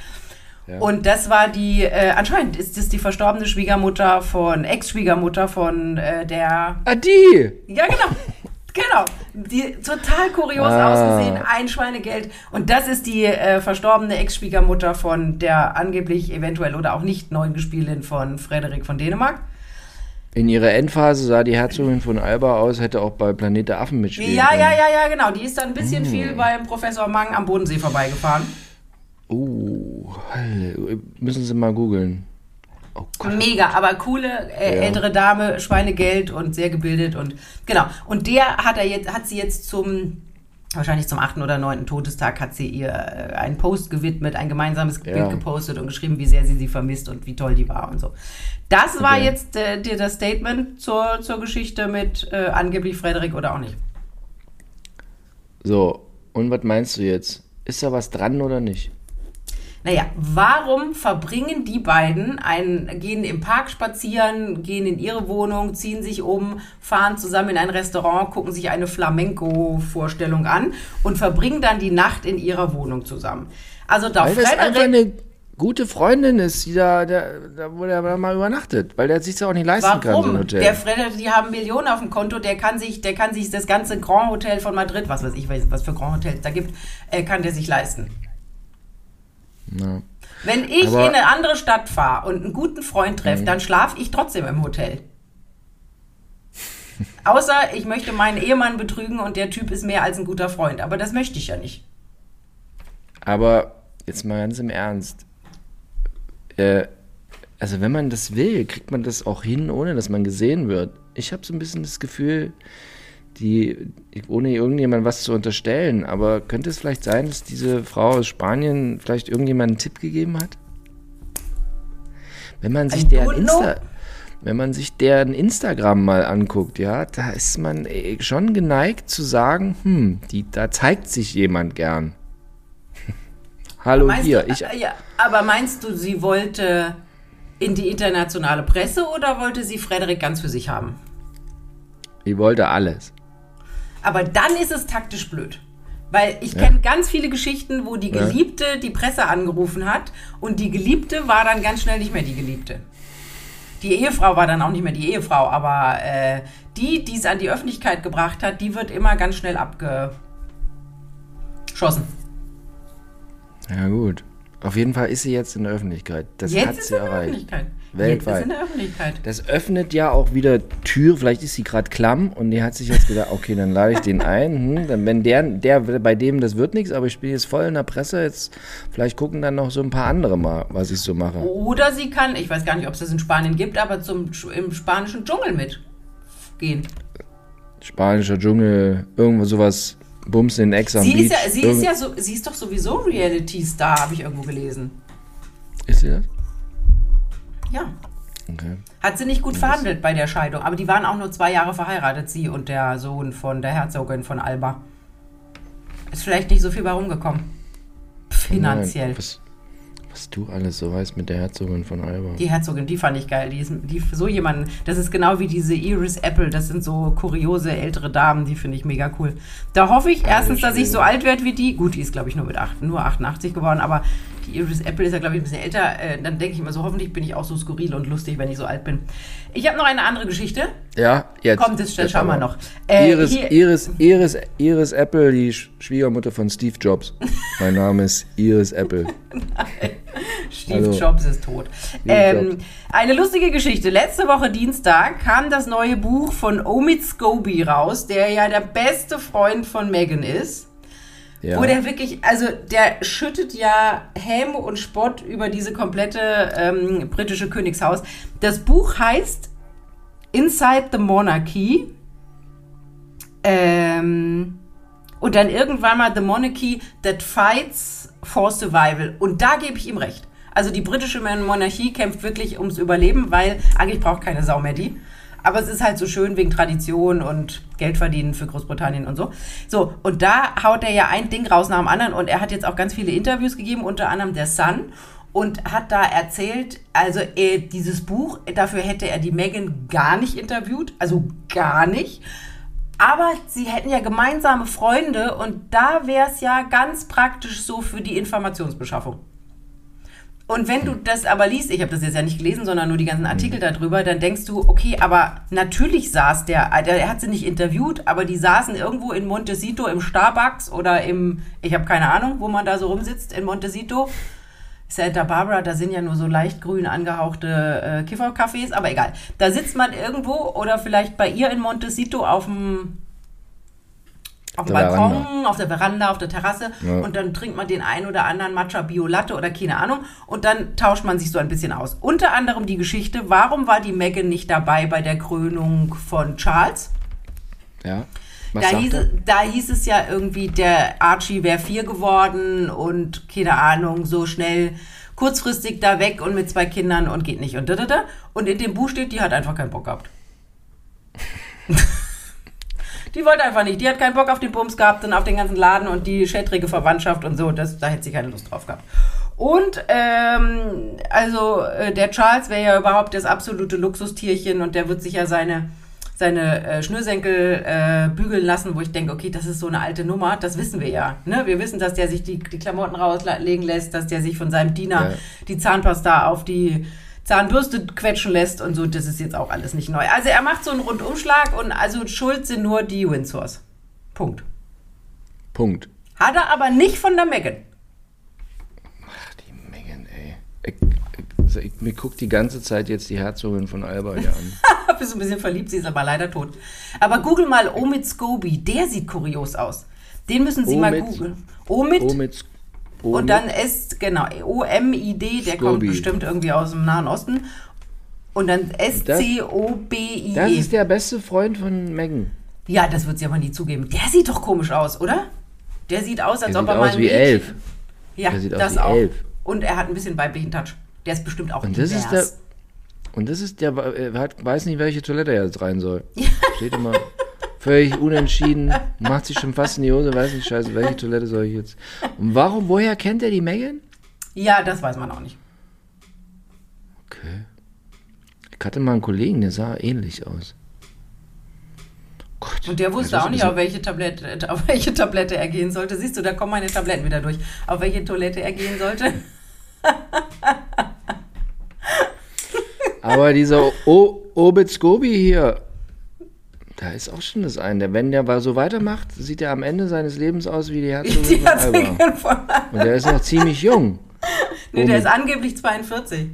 Ja. Und das war die, äh, anscheinend ist das die verstorbene Schwiegermutter von, Ex-Schwiegermutter von äh, der Ah, die! ja, genau. Genau. Die total kurios Ah. ausgesehen, ein Schweinegeld. Und das ist die äh, verstorbene Ex-Schwiegermutter von der angeblich eventuell oder auch nicht neuen Gespielin von Frederik von Dänemark. In ihrer Endphase sah die Herzogin von Alba aus, hätte auch bei Planet der Affen mitspielen Ja, können. ja, ja, ja, genau. Die ist dann ein bisschen Hm. viel beim Professor Mang am Bodensee vorbeigefahren. Oh, müssen Sie mal googeln. Oh. Mega, aber coole äh, Ja. ältere Dame, Schweinegeld und sehr gebildet und genau. Und der hat er jetzt, hat sie jetzt zum wahrscheinlich zum achten oder neunten Todestag hat sie ihr äh, einen Post gewidmet, ein gemeinsames Ja. Bild gepostet und geschrieben, wie sehr sie sie vermisst und wie toll die war und so. Das war Okay. jetzt äh, dir das Statement zur, zur Geschichte mit äh, angeblich Frederik oder auch nicht. So, und was meinst du jetzt? Ist da was dran oder nicht? Naja, warum verbringen die beiden ein, gehen im Park spazieren, gehen in ihre Wohnung, ziehen sich um, fahren zusammen in ein Restaurant, gucken sich eine Flamenco-Vorstellung an und verbringen dann die Nacht in ihrer Wohnung zusammen? Also da das Frederik, eine gute Freundin ist, die da, der, da wo der mal übernachtet, weil der sich ja auch nicht leisten kann, so ein warum? Hotel. Der Frederik, die haben Millionen auf dem Konto, der kann sich, der kann sich das ganze Grand Hotel von Madrid, was weiß ich, was für Grand Hotels da gibt, äh, kann der sich leisten. Ja. Wenn ich Aber- Mhm. in eine andere Stadt fahre und einen guten Freund treffe, dann schlafe ich trotzdem im Hotel. Außer ich möchte meinen Ehemann betrügen und der Typ ist mehr als ein guter Freund. Aber das möchte ich ja nicht. Aber jetzt mal ganz im Ernst. Äh, also wenn man das will, kriegt man das auch hin, ohne dass man gesehen wird. Ich habe so ein bisschen das Gefühl, die, ohne irgendjemand was zu unterstellen, aber könnte es vielleicht sein, dass diese Frau aus Spanien vielleicht irgendjemand einen Tipp gegeben hat? Wenn man sich deren Insta, wenn man sich deren Instagram mal anguckt, ja, da ist man eh schon geneigt zu sagen, hm, die, da zeigt sich jemand gern. Hallo hier, du, ich, äh, ja, aber meinst du, sie wollte in die internationale Presse oder wollte sie Frederik ganz für sich haben? Ich wollte alles. Aber dann ist es taktisch blöd. Weil ich Ja. kenne ganz viele Geschichten, wo die Ja. Geliebte die Presse angerufen hat und die Geliebte war dann ganz schnell nicht mehr die Geliebte. Die Ehefrau war dann auch nicht mehr die Ehefrau, aber äh, die, die es an die Öffentlichkeit gebracht hat, die wird immer ganz schnell abgeschossen. Ja, gut. Auf jeden Fall ist sie jetzt in der Öffentlichkeit. Das Jetzt hat ist sie sie in der erreicht. Weltweit. Jetzt ist in der Öffentlichkeit. Das öffnet ja auch wieder Tür. Vielleicht ist sie gerade klamm und die hat sich jetzt gedacht, okay, dann lade ich den ein. Hm, dann, wenn der, der, bei dem das wird nichts, aber ich bin jetzt voll in der Presse, jetzt vielleicht gucken dann noch so ein paar andere mal, was ich so mache. Oder sie kann, ich weiß gar nicht, ob es das in Spanien gibt, aber zum, im spanischen Dschungel mitgehen. Spanischer Dschungel, irgendwo sowas, Bums in Ex am Sie ist, ja, sie, ist ja so, sie ist doch sowieso Reality-Star, habe ich irgendwo gelesen. Ist sie das? Ja. Okay. Hat sie nicht gut verhandelt bei der Scheidung, aber die waren auch nur zwei Jahre verheiratet, sie und der Sohn von der Herzogin von Alba. Ist vielleicht nicht so viel bei rumgekommen. Finanziell. Nein, was, was du alles so weißt mit der Herzogin von Alba. Die Herzogin, die fand ich geil. Die ist die, so jemanden, das ist genau wie diese Iris Apple. Das sind so kuriose ältere Damen, die finde ich mega cool. Da hoffe ich erstens, dass ich so alt werde wie die. Gut, die ist, glaube ich, nur mit acht, nur 88 geworden, aber die Iris Apple ist ja, glaube ich, ein bisschen älter. Äh, dann denke ich immer so, hoffentlich bin ich auch so skurril und lustig, wenn ich so alt bin. Ich habe noch eine andere Geschichte. Ja, jetzt. Kommt, das jetzt schauen wir noch. Äh, Iris, hier- Iris, Iris, Iris Apple, die Sch- Schwiegermutter von Steve Jobs. mein Name ist Iris Apple. Steve Also, Jobs ist tot. Ähm, Jobs. eine lustige Geschichte. Letzte Woche Dienstag kam das neue Buch von Omid Scobie raus, der ja der beste Freund von Megan ist. Ja. Wo der wirklich, also der schüttet ja Häme und Spott über diese komplette ähm, britische Königshaus. Das Buch heißt Inside the Monarchy. Ähm, und dann irgendwann mal The Monarchy That Fights for Survival. Und da gebe ich ihm recht. Also die britische Monarchie kämpft wirklich ums Überleben, weil eigentlich braucht keine Sau mehr die. Aber es ist halt so schön wegen Tradition und Geld verdienen für Großbritannien und so. So, und da haut er ja ein Ding raus nach dem anderen und er hat jetzt auch ganz viele Interviews gegeben, unter anderem der Sun und hat da erzählt, also äh, dieses Buch, dafür hätte er die Megan gar nicht interviewt, also gar nicht. Aber sie hätten ja gemeinsame Freunde und da wäre es ja ganz praktisch so für die Informationsbeschaffung. Und wenn du das aber liest, ich habe das jetzt ja nicht gelesen, sondern nur die ganzen Artikel darüber, dann denkst du, okay, aber natürlich saß der, der er hat sie nicht interviewt, aber die saßen irgendwo in Montecito im Starbucks oder im, ich habe keine Ahnung, wo man da so rumsitzt in Montecito. Santa Barbara, da sind ja nur so leicht grün angehauchte äh, Kiffercafés, aber egal. Da sitzt man irgendwo oder vielleicht bei ihr in Montecito auf dem auf dem Balkon, Veranda. auf der Veranda, auf der Terrasse Ja. und dann trinkt man den ein oder anderen Matcha Bio Latte oder keine Ahnung und dann tauscht man sich so ein bisschen aus. Unter anderem die Geschichte, warum war die Meghan nicht dabei bei der Krönung von Charles? Ja. Da hieß, es, da hieß es ja irgendwie, der Archie wäre vier geworden und keine Ahnung, so schnell kurzfristig da weg und mit zwei Kindern und geht nicht und da, da, da. Und in dem Buch steht, die hat einfach keinen Bock gehabt. die wollte einfach nicht. Die hat keinen Bock auf den Bums gehabt und auf den ganzen Laden und die schädrige Verwandtschaft und so. Das, da hätte sie keine Lust drauf gehabt. Und ähm, also äh, der Charles wäre ja überhaupt das absolute Luxustierchen und der wird sich ja seine seine äh, Schnürsenkel äh, bügeln lassen, wo ich denke, okay, das ist so eine alte Nummer, das wissen wir ja. Ne? Wir wissen, dass der sich die, die Klamotten rauslegen lässt, dass der sich von seinem Diener Ja. die Zahnpasta auf die Zahnbürste quetschen lässt und so, das ist jetzt auch alles nicht neu. Also er macht so einen Rundumschlag und also schuld sind nur die Windsors. Punkt. Punkt. Hat er aber nicht von der Megan. Ach, die Megan, ey. Ich, ich, ich, mir guckt die ganze Zeit jetzt die Herzogin von Alba hier an. Bist ein bisschen verliebt, sie ist aber leider tot. Aber google mal Omid Scobie, der sieht kurios aus. Den müssen Sie mal Omid? googeln. Omid, Omid, Omid und dann S, genau, O-M-I-D, der kommt Scobie. bestimmt irgendwie aus dem Nahen Osten. Und dann S-C-O-B-I-E. Das ist der beste Freund von Megan. ja, das wird sie aber nie zugeben. Der sieht doch komisch aus, oder? Der sieht aus, als Der ob sieht er mal aus ein wie elf. Ja, Der sieht aus das wie auch. elf. Und er hat ein bisschen weiblichen Touch. Der ist bestimmt auch Und das ist der. divers. Und das ist der, er hat, weiß nicht, welche Toilette er jetzt rein soll. Steht immer völlig unentschieden, macht sich schon fast in die Hose, weiß nicht, scheiße, welche Toilette soll ich jetzt. Und warum, woher kennt er die Megan? Ja, das weiß man auch nicht. Okay. Ich hatte mal einen Kollegen, der sah ähnlich aus. Gott. Und der wusste das auch nicht, auf welche, Tablette, auf welche Tablette er gehen sollte. Siehst du, da kommen meine Tabletten wieder durch. Auf welche Toilette er gehen sollte. Aber dieser o Obitz Gobi hier, da ist auch schon das eine. Wenn der so weitermacht, sieht er am Ende seines Lebens aus wie die Herzogin Die von hat Alba. von, Und der ist noch ziemlich jung. nee, der ist angeblich 42.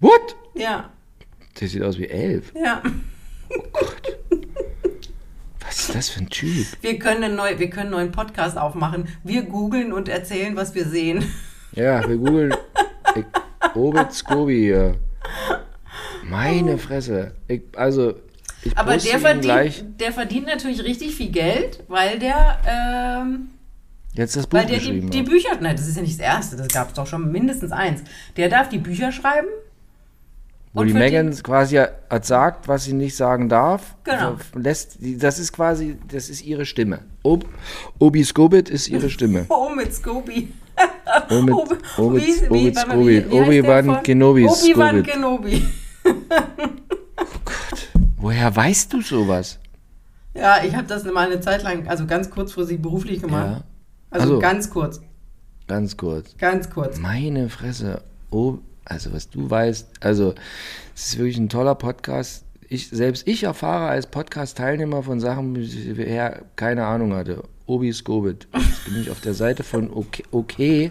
What? Ja, Der sieht aus wie elf. ja. Was ist das für ein Typ? Wir können, einen neu, wir können einen neuen Podcast aufmachen. Wir googeln und erzählen, was wir sehen. Ja, wir googeln ich, Obitz Gobi hier. Meine Fresse. Ich, also, ich Aber der verdient, der verdient natürlich richtig viel Geld, weil der, ähm, Jetzt das Buch weil der die, geschrieben die hat. Bücher, nein, das ist ja nicht das erste, das gab es doch schon mindestens eins. Der darf die Bücher schreiben. Wo und die Megan quasi hat sagt, was sie nicht sagen darf. Genau. Lässt, die- das ist quasi, das ist ihre Stimme. Ob, Obi Skobit ist ihre Stimme. Oh. Omid, Obi- wie- wie heißt der Obi-Wan Kenobi Obi-Wan. Kenobi. Woher weißt du sowas? Ja, ich habe das mal eine Zeit lang, also ganz kurzfristig beruflich gemacht. Ja. Also Also- ganz kurz, Ganz kurz. ganz kurz. Meine Fresse. Oh, also was du weißt, also es ist wirklich ein toller Podcast. Ich, selbst ich erfahre als Podcast-Teilnehmer von Sachen, die ich bisher keine Ahnung hatte. Obi Skobit. Jetzt bin ich auf der Seite von OK, OK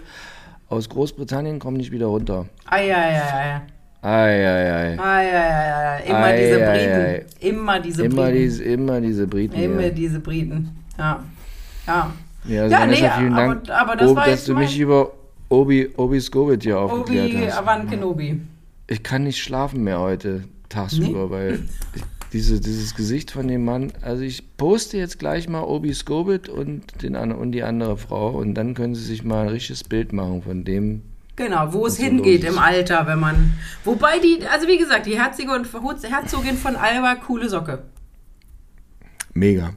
aus Großbritannien, komme nicht wieder runter. Eieiei. Eieiei. Eieiei. Immer Ei, diese ei, Briten. ei. Immer diese Immer Briten. diese, immer diese Briten. Immer hier. diese Briten. Ja. Ja. Ja, also Ja, nee, vielen aber- Dank, aber das Obi, war dass du mich über Obi, Obi Skobit hier aufgeklärt Obi hast. Wan Kenobi. Ich kann nicht schlafen mehr heute tagsüber, weil ich, diese, dieses Gesicht von dem Mann, also ich poste jetzt gleich mal Obi Skobit und, den, und die andere Frau und dann können sie sich mal ein richtiges Bild machen von dem. Genau, wo es hingeht im Alter, wenn man. Wobei die, also wie gesagt, die Herzogin, Herzogin von Alba, coole Socke. Mega.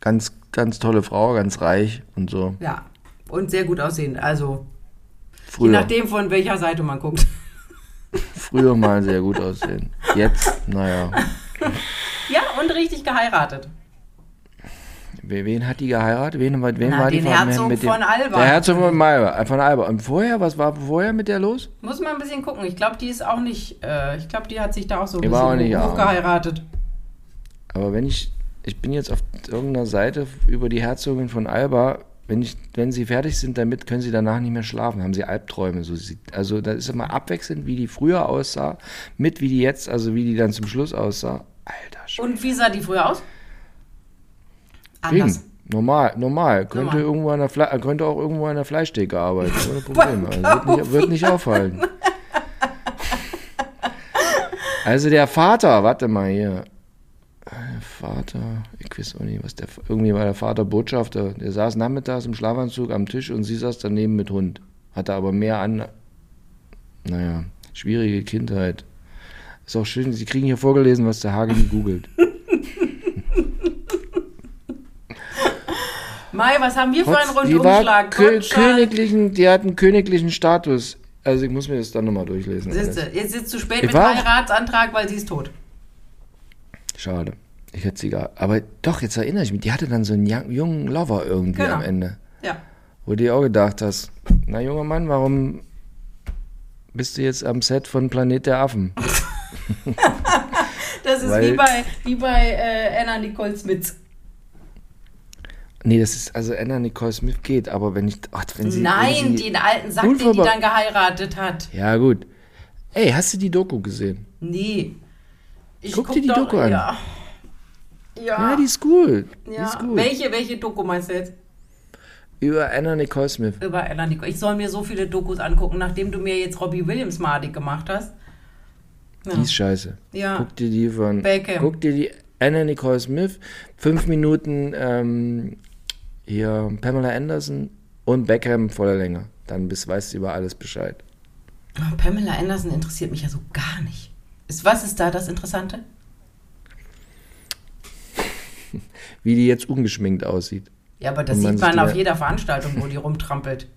Ganz, ganz tolle Frau, ganz reich und so. Ja. Und sehr gut aussehend. Also, je Früher, nachdem, von welcher Seite man guckt. früher mal sehr gut aussehen. Jetzt, naja. Ja, und richtig geheiratet. Wen hat die geheiratet? Wen, wen Na, war die den Frau- Herzog mit dem- von Alba. Der Herzog von Alba. Von Alba. Und vorher, was war vorher mit der los? Muss man ein bisschen gucken. Ich glaube, die ist auch nicht. Äh, ich glaube, die hat sich da auch so ein Die war auch bisschen hochgeheiratet. Aber wenn ich, ich bin jetzt auf irgendeiner Seite über die Herzogin von Alba, wenn, ich, wenn sie fertig sind damit, können sie danach nicht mehr schlafen, haben sie Albträume. So sieht, also das ist immer abwechselnd, wie die früher aussah, mit wie die jetzt, also wie die dann zum Schluss aussah. Alter Schwede. Und wie sah die früher aus? Anders. Eben. Normal, normal. Könnte, Normal. Irgendwo an der Fle könnte auch irgendwo an der Fleischtheke arbeiten, ohne Probleme. Also wird, nicht, wird nicht auffallen. Also der Vater, warte mal hier. Der Vater, ich weiß auch nicht, was der, irgendwie war der Vater Botschafter. Der saß nachmittags im Schlafanzug am Tisch und sie saß daneben mit Hund. Hatte aber mehr an, naja, schwierige Kindheit. Ist auch schön, Sie kriegen hier vorgelesen, was der Hagen googelt. Mai, was haben wir für einen Trotz- die war Rundumschlag? kö königlichen, die hat einen königlichen Status. Also ich muss mir das dann nochmal durchlesen. Siehst alles. du, jetzt sitzt du spät Ich mit war- Heiratsantrag, weil sie ist tot. Schade. Ich hätte sie gar. Aber doch, jetzt erinnere ich mich, die hatte dann so einen jungen Lover irgendwie Genau. am Ende. Ja. Wo du dir auch gedacht hast, na junger Mann, warum bist du jetzt am Set von Planet der Affen? Das ist Weil- wie bei, wie bei äh, Anna Nicole Smith. Nee, das ist, also Anna Nicole Smith geht, aber wenn ich, ach, wenn sie... Nein, wenn sie, den alten Sack, den die dann geheiratet hat. Ja, gut. Ey, hast du die Doku gesehen? Nee. Ich Guck dir die doch, Doku an. Ja. Ja. Ja, die ist cool. Die ja. ist gut. Welche, welche Doku meinst du jetzt? Über Anna Nicole Smith. Über Anna Nicole. Ich soll mir so viele Dokus angucken, nachdem du mir jetzt Robbie Williams madig gemacht hast. Ja. Die ist scheiße. Ja. Guck dir die von. Beckham. Guck dir die Anna Nicole Smith, fünf Minuten ähm, hier Pamela Anderson und Beckham voller Länge. Dann bist, weißt du über alles Bescheid. Oh, Pamela Anderson interessiert mich ja so gar nicht. Ist, was ist da das Interessante? Wie die jetzt ungeschminkt aussieht. Ja, aber das man sieht man auf jeder Veranstaltung, wo die rumtrampelt.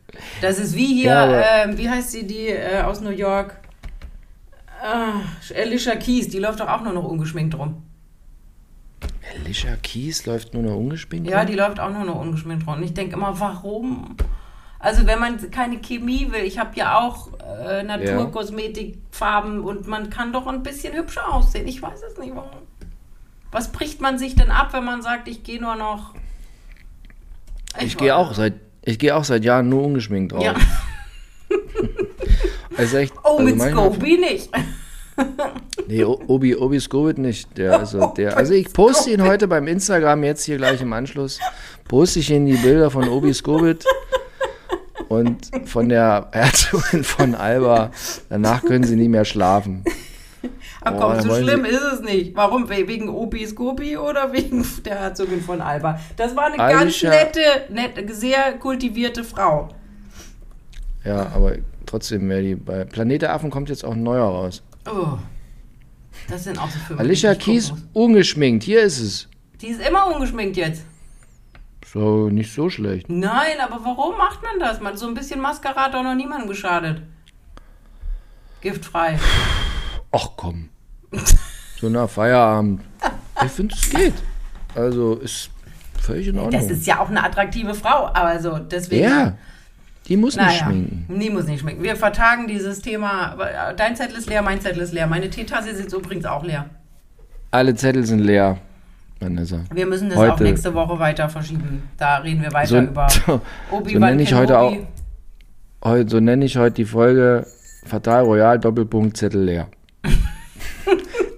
Das ist wie hier, Ja, aber- ähm, wie heißt sie, die äh, aus New York? Alicia Keys, die läuft doch auch nur noch ungeschminkt rum. Alicia Keys läuft nur noch ungeschminkt. Ja, rum? die läuft auch nur noch ungeschminkt rum. Und ich denke immer, warum? Also wenn man keine Chemie will, ich habe ja auch äh, Naturkosmetikfarben und man kann doch ein bisschen hübscher aussehen. Ich weiß es nicht, warum. Was bricht man sich denn ab, wenn man sagt, ich gehe nur noch... Ich gehe auch seit ich gehe auch seit Jahren nur ungeschminkt drauf. Ja. Also echt, Oh, also mit Scobie nicht. Nee, Obi, Obi Scovit nicht. Der, also, der, also ich poste ihn heute beim Instagram, jetzt hier gleich im Anschluss, poste ich Ihnen die Bilder von Obi Scovit und von der Herzogin von Alba. Danach können Sie nie mehr schlafen. Aber Oh, komm, so schlimm ist es nicht. Warum? We- Wegen Obi Scobie oder wegen der Herzogin von Alba? Das war eine Alicia- ganz nette, nette, sehr kultivierte Frau. Ja, aber trotzdem, die, bei Planet der Affen kommt jetzt auch ein neuer raus. Oh. Das sind auch so Filme. Alicia Keys, ungeschminkt, hier ist es. Die ist immer ungeschminkt jetzt. So, nicht so schlecht. Nein, aber warum macht man das? Man, so ein bisschen Mascara hat doch noch niemandem geschadet. Giftfrei. Ach komm. So nach Feierabend. Ich finde, es geht. Also, ist völlig in Ordnung. Das ist ja auch eine attraktive Frau, aber so, deswegen. ja, die muss nicht Naja, schminken. die muss nicht schminken. Wir vertagen dieses Thema. Dein Zettel ist leer, mein Zettel ist leer. Meine Teetasse ist jetzt übrigens auch leer. Alle Zettel sind leer, Vanessa. Wir müssen das Heute- auf nächste Woche weiter verschieben. Da reden wir weiter So, über so, Obi-Wan nenne ich heute auch, heute, so nenne ich heute die Folge Fatal Royal Doppelpunkt Zettel leer.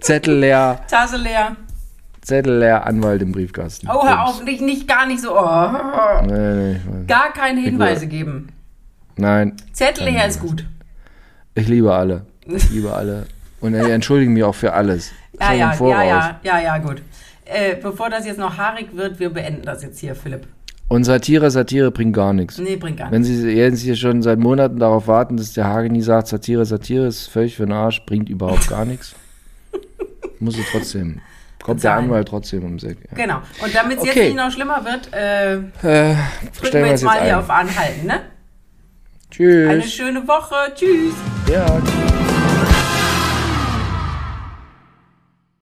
Zettel leer, Tasse leer. Zettel leer, Anwalt im Briefkasten. Oh, hör auf, nicht, nicht gar nicht so. Oh. Nee, nee. Gar keine Hinweise geben. Nein, Zettel leer ist gut. ich liebe alle. Ich liebe alle. Und ich entschuldige mich auch für alles. Ja, ja, ja, ja, ja, ja, gut. Äh, bevor das jetzt noch haarig wird, wir beenden das jetzt hier, Philipp. Und Satire, Satire bringt gar nichts. Nee, bringt gar Wenn nichts. Sie jetzt hier schon seit Monaten darauf warten, dass der Hageni sagt, Satire, Satire ist völlig für den Arsch, bringt überhaupt gar nichts. Muss sie trotzdem. Kommt der. Anwalt trotzdem um Eck. Ja. Genau. Und damit es Okay. jetzt nicht noch schlimmer wird, äh, Äh, drücken wir jetzt jetzt mal hier ein. auf Anhalten, ne? Eine Tschüss. schöne Woche. Tschüss. Ja, tschüss.